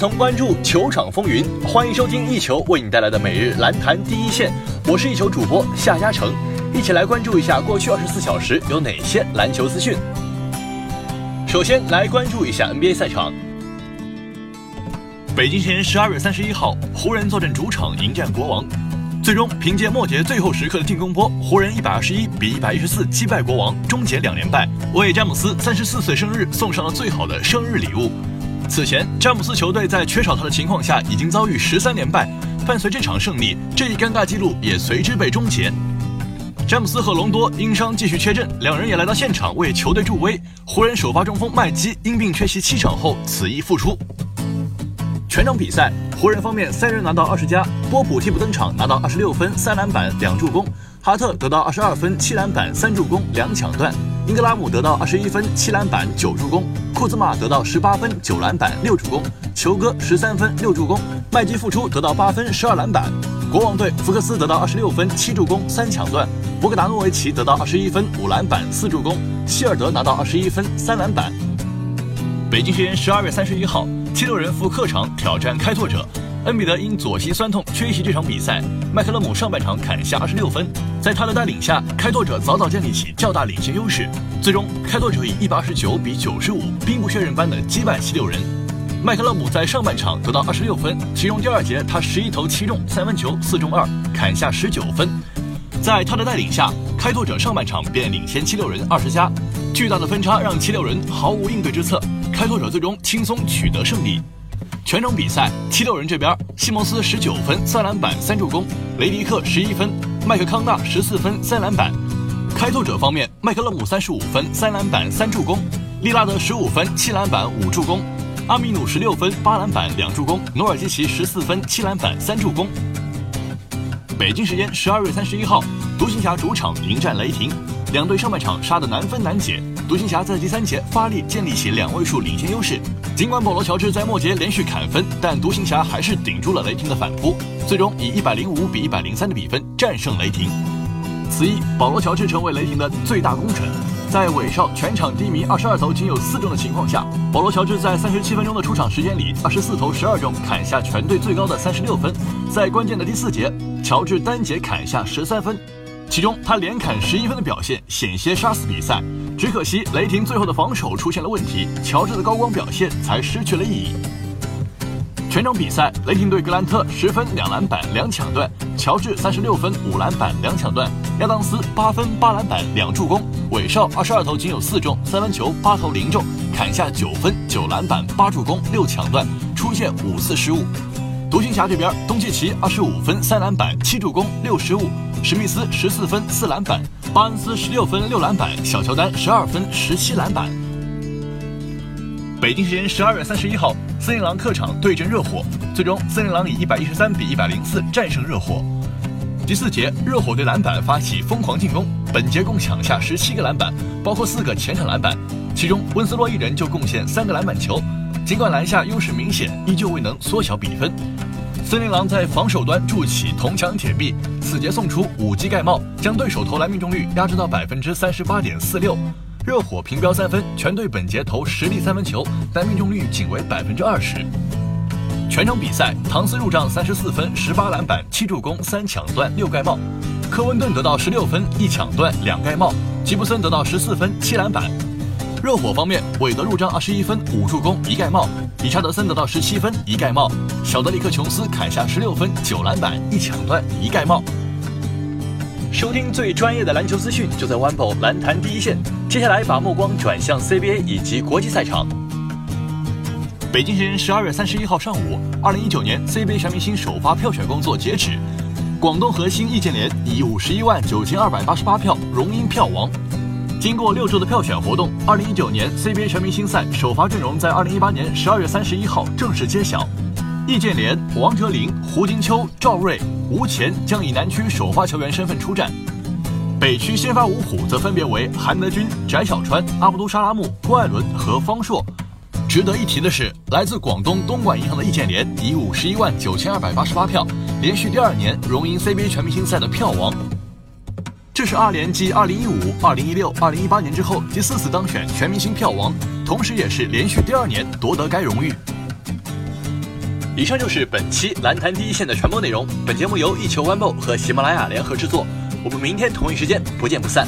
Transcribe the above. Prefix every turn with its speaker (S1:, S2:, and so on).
S1: 同关注球场风云。欢迎收听一球为你带来的每日篮坛第一线，我是一球主播夏嘉诚，一起来关注一下过去二十四小时有哪些篮球资讯。首先来关注一下 NBA 赛场。北京时间十二月三十一号，湖人坐镇主场迎战国王，最终凭借末节最后时刻的进攻波，湖人一百二十一比一百一十四击败国王，终结两连败，为詹姆斯三十四岁生日送上了最好的生日礼物。此前，詹姆斯球队在缺少他的情况下，已经遭遇十三连败，伴随这场胜利，这一尴尬记录也随之被终结。詹姆斯和隆多因伤继续缺阵，两人也来到现场为球队助威。湖人首发中锋麦基因病缺席七场后，此役复出。全场比赛，湖人方面三人拿到二十加，波普替补登场拿到二十六分、三篮板、两助攻；哈特得到二十二分、七篮板、三助攻、两抢断；英格拉姆得到二十一分、七篮板、九助攻；库兹马得到十八分、九篮板、六助攻；球哥十三分、六助攻；麦基复出得到八分、十二篮板。国王队福克斯得到二十六分、七助攻、三抢断；博格达诺维奇得到二十一分、五篮板、四助攻；希尔德拿到二十一分、三篮板。北京时间十二月三十一号。七六人赴客场挑战开拓者，恩比德因左膝酸痛缺席这场比赛。麦克勒姆上半场砍下二十六分，在他的带领下，开拓者早早建立起较大领先优势。最终，开拓者以一百二十九比九十五兵不血刃般的击败七六人。麦克勒姆在上半场得到二十六分，其中第二节他十一投七中，三分球四中二，砍下十九分。在他的带领下，开拓者上半场便领先七六人二十加，巨大的分差让七六人毫无应对之策。开拓者最终轻松取得胜利。全场比赛，七六人这边，西蒙斯十九分、三篮板、三助攻；雷迪克十一分，麦克康纳十四分、三篮板。开拓者方面，麦克勒姆三十五分、三篮板、三助攻；利拉德十五分、七篮板、五助攻；阿米努十六分、八篮板、两助攻；努尔基奇十四分、七篮板、三助攻。北京时间十二月三十一号，独行侠主场迎战雷霆，两队上半场杀得难分难解。独行侠在第三节发力，建立起两位数领先优势。尽管保罗·乔治在末节连续砍分，但独行侠还是顶住了雷霆的反扑，最终以一百零五比一百零三的比分战胜雷霆。此役，保罗·乔治成为雷霆的最大功臣。在韦少全场低迷二十二投仅有四中的情况下，保罗·乔治在三十七分钟的出场时间里，二十四投十二中，砍下全队最高的三十六分。在关键的第四节，乔治单节砍下十三分，其中他连砍十一分的表现险些杀死比赛。只可惜雷霆最后的防守出现了问题，乔治的高光表现才失去了意义。全场比赛，雷霆队格兰特十分两篮板两抢断，乔治三十六分五篮板两抢断，亚当斯八分八篮板两助攻，韦少二十二投仅有四中，三分球八投零中，砍下九分九篮板八助攻六抢断，出现五次失误。独行侠这边，东契奇二十五分三篮板七助攻六失误，史密斯十四分四篮板。巴恩斯十六分六篮板，小乔丹十二分十七篮板。北京时间十二月三十一号，森林狼客场对阵热火，最终森林狼以一百一十三比一百零四战胜热火。第四节，热火对篮板发起疯狂进攻，本节共抢下十七个篮板，包括四个前场篮板，其中温斯洛一人就贡献三个篮板球。尽管篮下优势明显，依旧未能缩小比分。森林狼在防守端筑起铜墙铁壁，此节送出五记盖帽，将对手投篮命中率压制到百分之三十八点四六。热火平标三分，全队本节投十粒三分球，但命中率仅为百分之二十。全场比赛，唐斯入账三十四分、十八篮板、七助攻、三抢断、六盖帽；科温顿得到十六分、一抢断、两盖帽；吉布森得到十四分、七篮板。热火方面，韦德入账二十一分五助攻一盖帽，理查德森得到十七分一盖帽，小德里克琼斯砍下十六分九篮板一抢断一盖帽。收听最专业的篮球资讯，就在 o n e b o 篮坛第一线。接下来把目光转向 CBA 以及国际赛场。北京时间十二月三十一号上午，二零一九年 CBA 全明星首发票选工作截止，广东核心易建联以五十一万九千二百八十八票荣膺票王。经过六周的票选活动，二零一九年 CBA 全明星赛首发阵容在二零一八年十二月三十一号正式揭晓。易建联、王哲林、胡金秋、赵睿、吴前将以南区首发球员身份出战，北区先发五虎则分别为韩德君、翟小川、阿卜杜沙拉木、郭艾伦和方硕。值得一提的是，来自广东东莞银行的易建联以五十一万九千二百八十八票，连续第二年荣膺 CBA 全明星赛的票王。这是阿联继2015、2016、2018年之后第四次当选全明星票王，同时也是连续第二年夺得该荣誉。以上就是本期篮坛第一线的全部内容。本节目由一球 One 和喜马拉雅联合制作。我们明天同一时间不见不散。